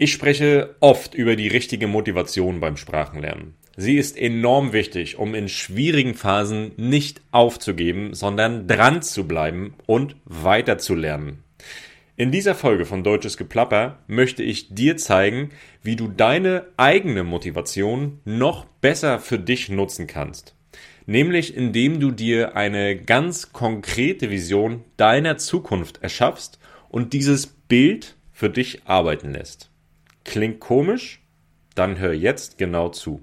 Ich spreche oft über die richtige Motivation beim Sprachenlernen. Sie ist enorm wichtig, um in schwierigen Phasen nicht aufzugeben, sondern dran zu bleiben und weiterzulernen. In dieser Folge von Deutsches Geplapper möchte ich dir zeigen, wie du deine eigene Motivation noch besser für dich nutzen kannst. Nämlich indem du dir eine ganz konkrete Vision deiner Zukunft erschaffst und dieses Bild für dich arbeiten lässt. Klingt komisch? Dann hör jetzt genau zu.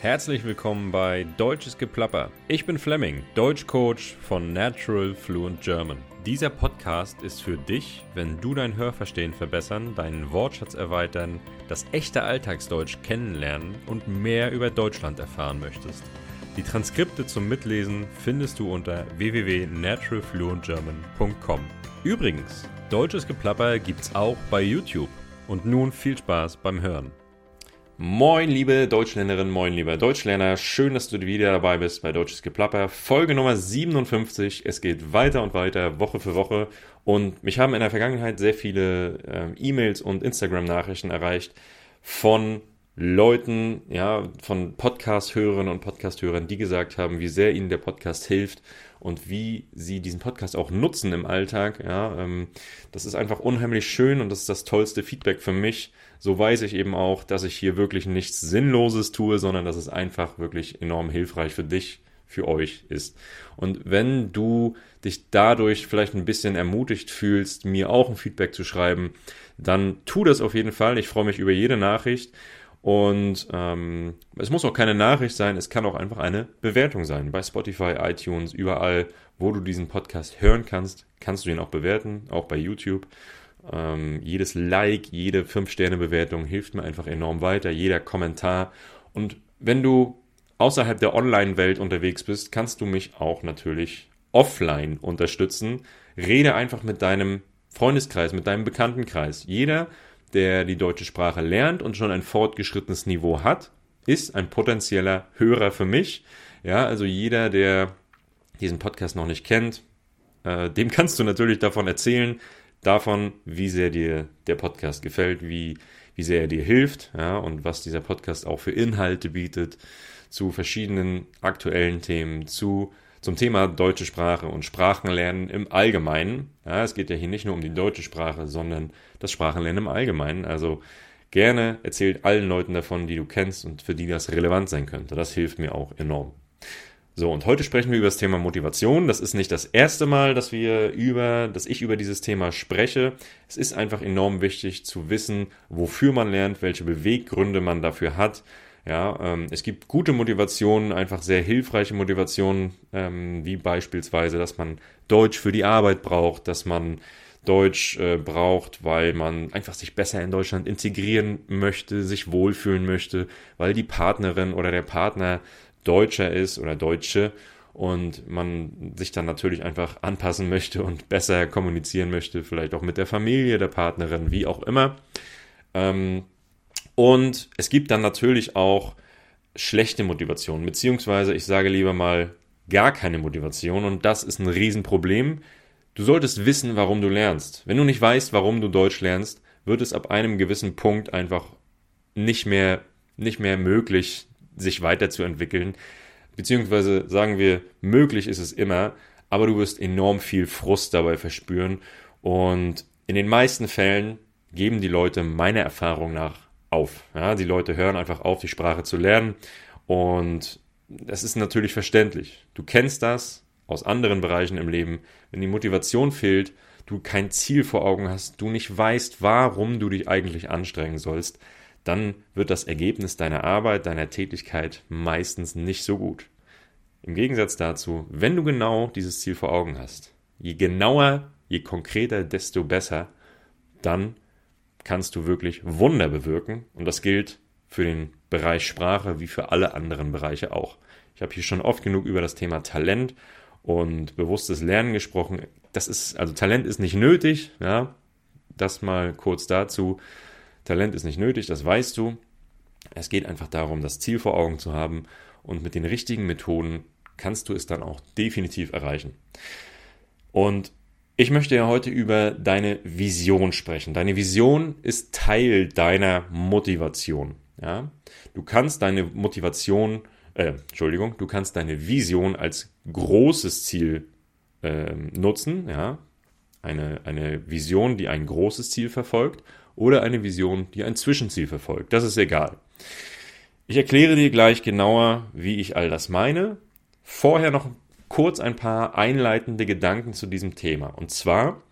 Herzlich willkommen bei Deutsches Geplapper. Ich bin Fleming, Deutschcoach von Natural Fluent German. Dieser Podcast ist für dich, wenn du dein Hörverstehen verbessern, deinen Wortschatz erweitern, das echte Alltagsdeutsch kennenlernen und mehr über Deutschland erfahren möchtest. Die Transkripte zum Mitlesen findest du unter www.naturalfluentgerman.com. Übrigens, Deutsches Geplapper gibt's auch bei YouTube. Und nun viel Spaß beim Hören. Moin, liebe Deutschlernerinnen, moin, lieber Deutschlerner. Schön, dass du wieder dabei bist bei Deutsches Geplapper. Folge Nummer 57. Es geht weiter und weiter, Woche für Woche. Und mich haben in der Vergangenheit sehr viele äh, E-Mails und Instagram-Nachrichten erreicht von Leuten, ja, von Podcast-Hörerinnen und Podcast-Hörern, die gesagt haben, wie sehr ihnen der Podcast hilft und wie sie diesen Podcast auch nutzen im Alltag. Ja, ähm, das ist einfach unheimlich schön und das ist das tollste Feedback für mich. So weiß ich eben auch, dass ich hier wirklich nichts Sinnloses tue, sondern dass es einfach wirklich enorm hilfreich für dich, für euch ist. Und wenn du dich dadurch vielleicht ein bisschen ermutigt fühlst, mir auch ein Feedback zu schreiben, dann tu das auf jeden Fall. Ich freue mich über jede Nachricht. Und ähm, es muss auch keine Nachricht sein, es kann auch einfach eine Bewertung sein. Bei Spotify, iTunes, überall, wo du diesen Podcast hören kannst, kannst du ihn auch bewerten, auch bei YouTube. Ähm, jedes Like, jede 5-Sterne-Bewertung hilft mir einfach enorm weiter, jeder Kommentar. Und wenn du außerhalb der Online-Welt unterwegs bist, kannst du mich auch natürlich offline unterstützen. Rede einfach mit deinem Freundeskreis, mit deinem Bekanntenkreis. Jeder der die deutsche Sprache lernt und schon ein fortgeschrittenes Niveau hat, ist ein potenzieller Hörer für mich. Ja, also jeder, der diesen Podcast noch nicht kennt, äh, dem kannst du natürlich davon erzählen, davon, wie sehr dir der Podcast gefällt, wie, wie sehr er dir hilft, ja, und was dieser Podcast auch für Inhalte bietet zu verschiedenen aktuellen Themen, zu zum Thema deutsche Sprache und Sprachenlernen im Allgemeinen. Ja, es geht ja hier nicht nur um die deutsche Sprache, sondern das Sprachenlernen im Allgemeinen. Also gerne erzählt allen Leuten davon, die du kennst und für die das relevant sein könnte. Das hilft mir auch enorm. So, und heute sprechen wir über das Thema Motivation. Das ist nicht das erste Mal, dass wir über, dass ich über dieses Thema spreche. Es ist einfach enorm wichtig zu wissen, wofür man lernt, welche Beweggründe man dafür hat ja, ähm, es gibt gute Motivationen, einfach sehr hilfreiche Motivationen, ähm, wie beispielsweise, dass man Deutsch für die Arbeit braucht, dass man Deutsch äh, braucht, weil man einfach sich besser in Deutschland integrieren möchte, sich wohlfühlen möchte, weil die Partnerin oder der Partner Deutscher ist oder Deutsche und man sich dann natürlich einfach anpassen möchte und besser kommunizieren möchte, vielleicht auch mit der Familie der Partnerin, wie auch immer. Ähm, und es gibt dann natürlich auch schlechte Motivation, beziehungsweise ich sage lieber mal gar keine Motivation und das ist ein Riesenproblem. Du solltest wissen, warum du lernst. Wenn du nicht weißt, warum du Deutsch lernst, wird es ab einem gewissen Punkt einfach nicht mehr, nicht mehr möglich, sich weiterzuentwickeln. Beziehungsweise sagen wir, möglich ist es immer, aber du wirst enorm viel Frust dabei verspüren. Und in den meisten Fällen geben die Leute meiner Erfahrung nach auf. Ja, die Leute hören einfach auf, die Sprache zu lernen. Und das ist natürlich verständlich. Du kennst das aus anderen Bereichen im Leben. Wenn die Motivation fehlt, du kein Ziel vor Augen hast, du nicht weißt, warum du dich eigentlich anstrengen sollst, dann wird das Ergebnis deiner Arbeit, deiner Tätigkeit meistens nicht so gut. Im Gegensatz dazu, wenn du genau dieses Ziel vor Augen hast, je genauer, je konkreter, desto besser, dann kannst du wirklich Wunder bewirken. Und das gilt für den Bereich Sprache wie für alle anderen Bereiche auch. Ich habe hier schon oft genug über das Thema Talent und bewusstes Lernen gesprochen. Das ist, also Talent ist nicht nötig, ja. Das mal kurz dazu. Talent ist nicht nötig, das weißt du. Es geht einfach darum, das Ziel vor Augen zu haben und mit den richtigen Methoden kannst du es dann auch definitiv erreichen. Und Ich möchte ja heute über deine Vision sprechen. Deine Vision ist Teil deiner Motivation. Ja? Du kannst deine Motivation, äh, Entschuldigung, du kannst deine Vision als großes Ziel äh, nutzen. Ja? Eine, eine Vision, die ein großes Ziel verfolgt oder eine Vision, die ein Zwischenziel verfolgt. Das ist egal. Ich erkläre dir gleich genauer, wie ich all das meine. Vorher noch kurz ein paar einleitende Gedanken zu diesem Thema. Und zwar,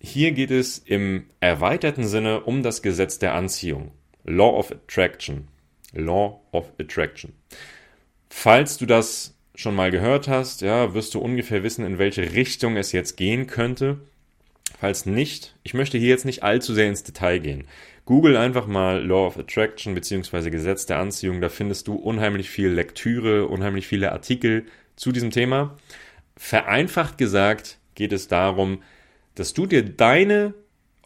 hier geht es im erweiterten Sinne um das Gesetz der Anziehung. Law of Attraction. Law of Attraction. Falls du das schon mal gehört hast, ja, wirst du ungefähr wissen, in welche Richtung es jetzt gehen könnte. Falls nicht, ich möchte hier jetzt nicht allzu sehr ins Detail gehen. Google einfach mal Law of Attraction bzw. Gesetz der Anziehung, da findest du unheimlich viel Lektüre, unheimlich viele Artikel zu diesem Thema. Vereinfacht gesagt geht es darum, dass du dir deine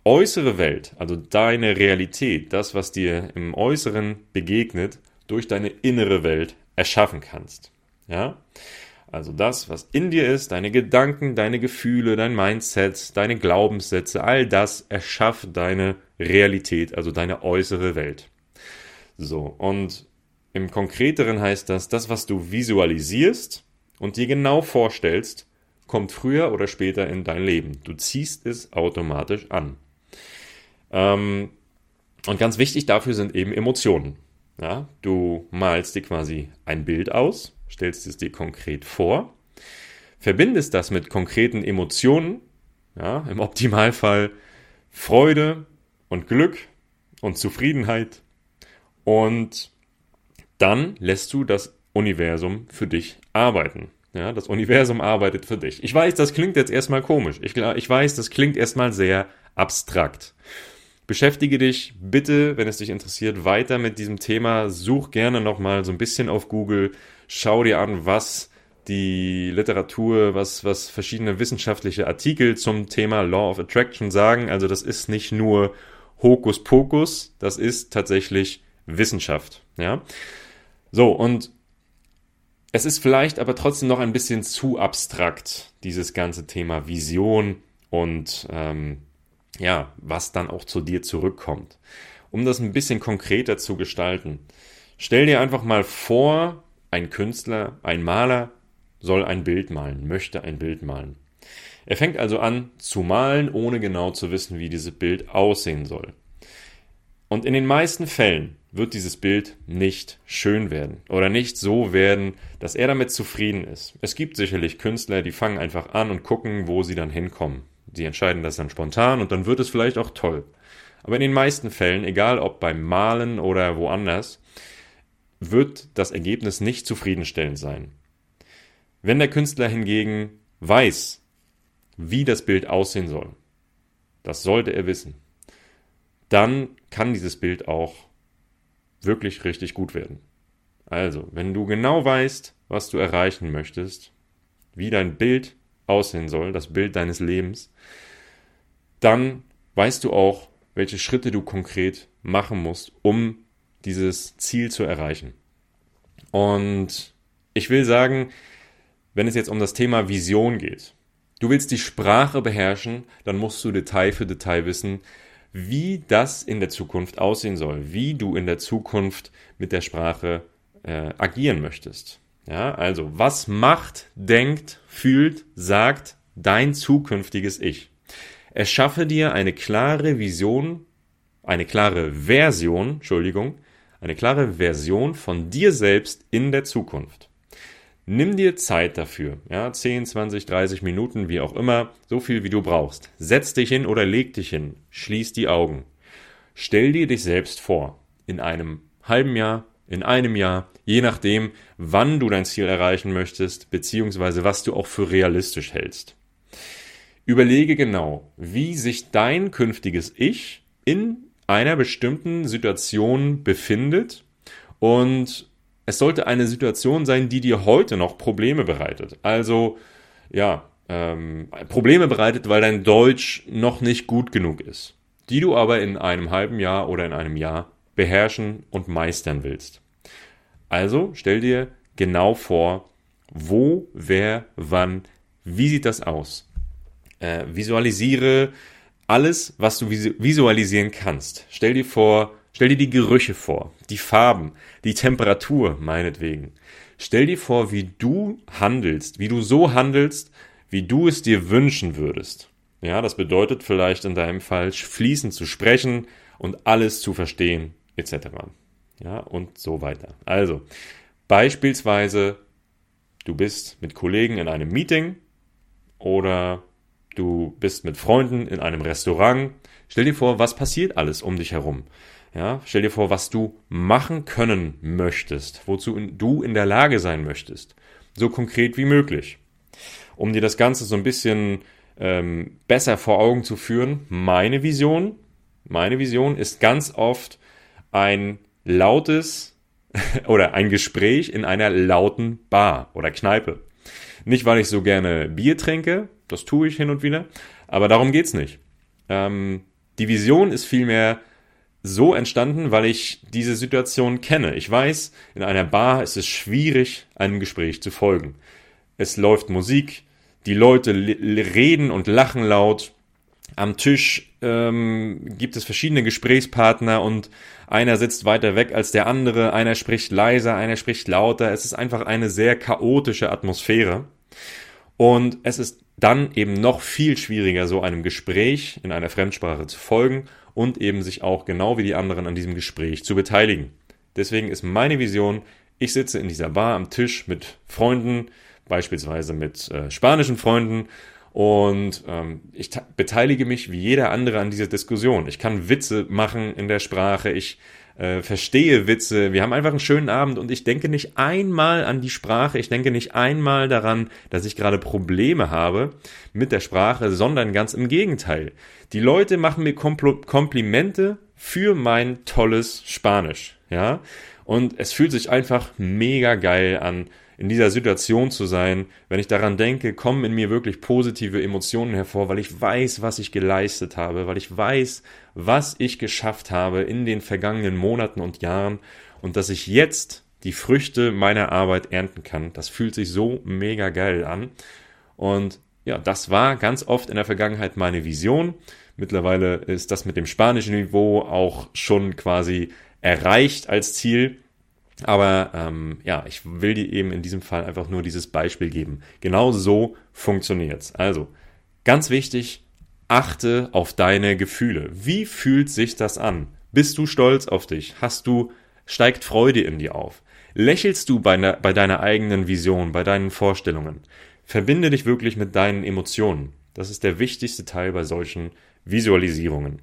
äußere Welt, also deine Realität, das, was dir im Äußeren begegnet, durch deine innere Welt erschaffen kannst. Ja? Also das, was in dir ist, deine Gedanken, deine Gefühle, dein Mindset, deine Glaubenssätze, all das erschafft deine Realität, also deine äußere Welt. So, und im Konkreteren heißt das, das, was du visualisierst, und dir genau vorstellst, kommt früher oder später in dein Leben. Du ziehst es automatisch an. Ähm, und ganz wichtig dafür sind eben Emotionen. Ja, du malst dir quasi ein Bild aus, stellst es dir konkret vor, verbindest das mit konkreten Emotionen, ja, im Optimalfall Freude und Glück und Zufriedenheit und dann lässt du das Universum für dich arbeiten. Ja, das Universum arbeitet für dich. Ich weiß, das klingt jetzt erstmal komisch. Ich, ich weiß, das klingt erstmal sehr abstrakt. Beschäftige dich bitte, wenn es dich interessiert, weiter mit diesem Thema. Such gerne nochmal so ein bisschen auf Google. Schau dir an, was die Literatur, was, was verschiedene wissenschaftliche Artikel zum Thema Law of Attraction sagen. Also das ist nicht nur Hokuspokus, das ist tatsächlich Wissenschaft. Ja. So, und es ist vielleicht aber trotzdem noch ein bisschen zu abstrakt, dieses ganze Thema Vision und ähm, ja, was dann auch zu dir zurückkommt. Um das ein bisschen konkreter zu gestalten, stell dir einfach mal vor, ein Künstler, ein Maler soll ein Bild malen, möchte ein Bild malen. Er fängt also an zu malen, ohne genau zu wissen, wie dieses Bild aussehen soll. Und in den meisten Fällen wird dieses Bild nicht schön werden oder nicht so werden, dass er damit zufrieden ist. Es gibt sicherlich Künstler, die fangen einfach an und gucken, wo sie dann hinkommen. Sie entscheiden das dann spontan und dann wird es vielleicht auch toll. Aber in den meisten Fällen, egal ob beim Malen oder woanders, wird das Ergebnis nicht zufriedenstellend sein. Wenn der Künstler hingegen weiß, wie das Bild aussehen soll, das sollte er wissen, dann kann dieses Bild auch wirklich richtig gut werden. Also, wenn du genau weißt, was du erreichen möchtest, wie dein Bild aussehen soll, das Bild deines Lebens, dann weißt du auch, welche Schritte du konkret machen musst, um dieses Ziel zu erreichen. Und ich will sagen, wenn es jetzt um das Thema Vision geht, du willst die Sprache beherrschen, dann musst du Detail für Detail wissen, wie das in der Zukunft aussehen soll, wie du in der Zukunft mit der Sprache äh, agieren möchtest. Ja, also was macht, denkt, fühlt, sagt dein zukünftiges Ich. Erschaffe dir eine klare Vision, eine klare Version, Entschuldigung, eine klare Version von dir selbst in der Zukunft. Nimm dir Zeit dafür, ja, 10, 20, 30 Minuten, wie auch immer, so viel wie du brauchst. Setz dich hin oder leg dich hin, schließ die Augen. Stell dir dich selbst vor, in einem halben Jahr, in einem Jahr, je nachdem, wann du dein Ziel erreichen möchtest, beziehungsweise was du auch für realistisch hältst. Überlege genau, wie sich dein künftiges Ich in einer bestimmten Situation befindet und es sollte eine Situation sein, die dir heute noch Probleme bereitet. Also, ja, ähm, Probleme bereitet, weil dein Deutsch noch nicht gut genug ist, die du aber in einem halben Jahr oder in einem Jahr beherrschen und meistern willst. Also stell dir genau vor, wo, wer, wann, wie sieht das aus? Äh, visualisiere alles, was du visualisieren kannst. Stell dir vor, stell dir die Gerüche vor, die Farben, die Temperatur meinetwegen. Stell dir vor, wie du handelst, wie du so handelst, wie du es dir wünschen würdest. Ja, das bedeutet vielleicht in deinem Fall fließend zu sprechen und alles zu verstehen, etc. Ja, und so weiter. Also, beispielsweise, du bist mit Kollegen in einem Meeting oder du bist mit Freunden in einem Restaurant. Stell dir vor, was passiert alles um dich herum. Ja, stell dir vor, was du machen können möchtest, wozu du in der Lage sein möchtest. So konkret wie möglich. Um dir das Ganze so ein bisschen ähm, besser vor Augen zu führen, meine Vision, meine Vision ist ganz oft ein lautes oder ein Gespräch in einer lauten Bar oder Kneipe. Nicht, weil ich so gerne Bier trinke, das tue ich hin und wieder, aber darum geht's nicht. Ähm, die Vision ist vielmehr so entstanden, weil ich diese Situation kenne. Ich weiß, in einer Bar ist es schwierig, einem Gespräch zu folgen. Es läuft Musik, die Leute reden und lachen laut. Am Tisch ähm, gibt es verschiedene Gesprächspartner und einer sitzt weiter weg als der andere, einer spricht leiser, einer spricht lauter. Es ist einfach eine sehr chaotische Atmosphäre. Und es ist dann eben noch viel schwieriger, so einem Gespräch in einer Fremdsprache zu folgen und eben sich auch genau wie die anderen an diesem Gespräch zu beteiligen. Deswegen ist meine Vision, ich sitze in dieser Bar am Tisch mit Freunden, beispielsweise mit äh, spanischen Freunden und ähm, ich beteilige mich wie jeder andere an dieser Diskussion. Ich kann Witze machen in der Sprache, ich äh, verstehe Witze. Wir haben einfach einen schönen Abend und ich denke nicht einmal an die Sprache. Ich denke nicht einmal daran, dass ich gerade Probleme habe mit der Sprache, sondern ganz im Gegenteil. Die Leute machen mir Kompl Komplimente für mein tolles Spanisch, ja. Und es fühlt sich einfach mega geil an, in dieser Situation zu sein. Wenn ich daran denke, kommen in mir wirklich positive Emotionen hervor, weil ich weiß, was ich geleistet habe, weil ich weiß, was ich geschafft habe in den vergangenen Monaten und Jahren und dass ich jetzt die Früchte meiner Arbeit ernten kann. Das fühlt sich so mega geil an. Und ja, das war ganz oft in der Vergangenheit meine Vision. Mittlerweile ist das mit dem spanischen Niveau auch schon quasi erreicht als Ziel. Aber ähm, ja, ich will dir eben in diesem Fall einfach nur dieses Beispiel geben. Genau so funktioniert's. Also, ganz wichtig, achte auf deine Gefühle. Wie fühlt sich das an? Bist du stolz auf dich? Hast du, steigt Freude in dir auf? Lächelst du bei, ne, bei deiner eigenen Vision, bei deinen Vorstellungen? Verbinde dich wirklich mit deinen Emotionen. Das ist der wichtigste Teil bei solchen Visualisierungen.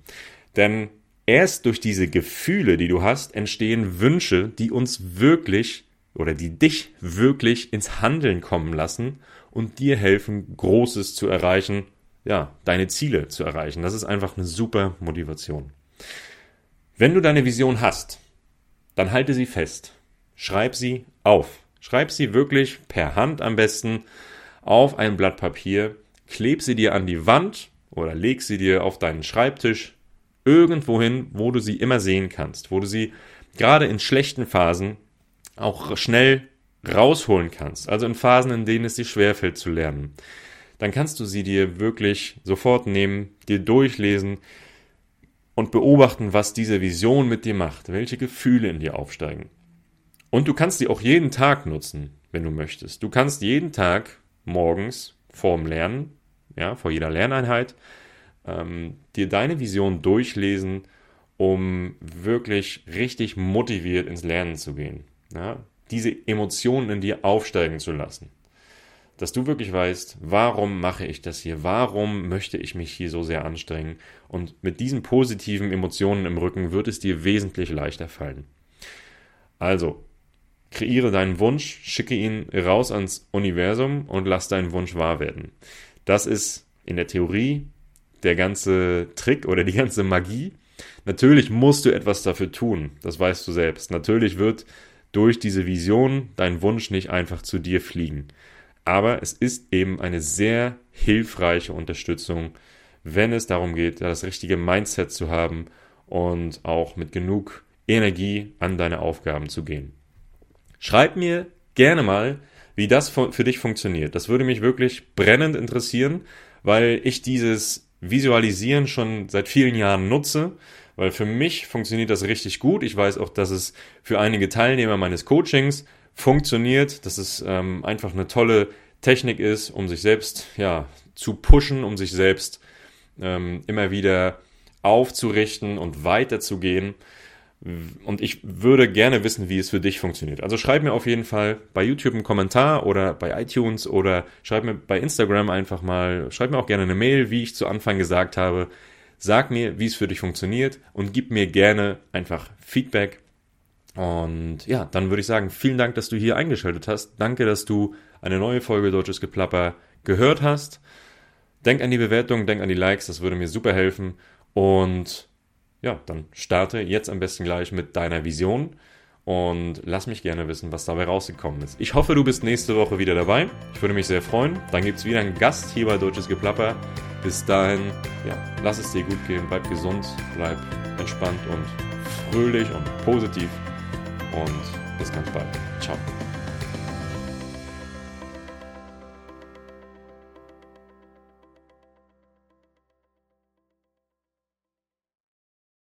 Denn erst durch diese Gefühle, die du hast, entstehen Wünsche, die uns wirklich oder die dich wirklich ins Handeln kommen lassen und dir helfen, Großes zu erreichen, ja, deine Ziele zu erreichen. Das ist einfach eine super Motivation. Wenn du deine Vision hast, dann halte sie fest. Schreib sie auf. Schreib sie wirklich per Hand am besten auf ein Blatt Papier, kleb sie dir an die Wand oder leg sie dir auf deinen Schreibtisch irgendwo hin, wo du sie immer sehen kannst, wo du sie gerade in schlechten Phasen auch schnell rausholen kannst, also in Phasen, in denen es dir schwerfällt zu lernen, dann kannst du sie dir wirklich sofort nehmen, dir durchlesen und beobachten, was diese Vision mit dir macht, welche Gefühle in dir aufsteigen. Und du kannst sie auch jeden Tag nutzen, wenn du möchtest. Du kannst jeden Tag morgens vorm Lernen, ja, vor jeder Lerneinheit, ähm, dir deine Vision durchlesen, um wirklich richtig motiviert ins Lernen zu gehen. Ja? Diese Emotionen in dir aufsteigen zu lassen. Dass du wirklich weißt, warum mache ich das hier? Warum möchte ich mich hier so sehr anstrengen? Und mit diesen positiven Emotionen im Rücken wird es dir wesentlich leichter fallen. Also, kreiere deinen Wunsch, schicke ihn raus ans Universum und lass deinen Wunsch wahr werden. Das ist in der Theorie der ganze Trick oder die ganze Magie. Natürlich musst du etwas dafür tun, das weißt du selbst. Natürlich wird durch diese Vision dein Wunsch nicht einfach zu dir fliegen. Aber es ist eben eine sehr hilfreiche Unterstützung, wenn es darum geht, das richtige Mindset zu haben und auch mit genug Energie an deine Aufgaben zu gehen. Schreib mir gerne mal, wie das für dich funktioniert. Das würde mich wirklich brennend interessieren, weil ich dieses Visualisieren schon seit vielen Jahren nutze, weil für mich funktioniert das richtig gut. Ich weiß auch, dass es für einige Teilnehmer meines Coachings funktioniert, dass es ähm, einfach eine tolle Technik ist, um sich selbst ja, zu pushen, um sich selbst ähm, immer wieder aufzurichten und weiterzugehen. Und ich würde gerne wissen, wie es für dich funktioniert. Also schreib mir auf jeden Fall bei YouTube einen Kommentar oder bei iTunes oder schreib mir bei Instagram einfach mal, schreib mir auch gerne eine Mail, wie ich zu Anfang gesagt habe. Sag mir, wie es für dich funktioniert und gib mir gerne einfach Feedback. Und ja, dann würde ich sagen, vielen Dank, dass du hier eingeschaltet hast. Danke, dass du eine neue Folge Deutsches Geplapper gehört hast. Denk an die Bewertung, denk an die Likes, das würde mir super helfen. Und ja, dann starte jetzt am besten gleich mit deiner Vision und lass mich gerne wissen, was dabei rausgekommen ist. Ich hoffe, du bist nächste Woche wieder dabei. Ich würde mich sehr freuen. Dann gibt es wieder einen Gast hier bei Deutsches Geplapper. Bis dahin, ja, lass es dir gut gehen, bleib gesund, bleib entspannt und fröhlich und positiv. Und bis ganz bald. Ciao.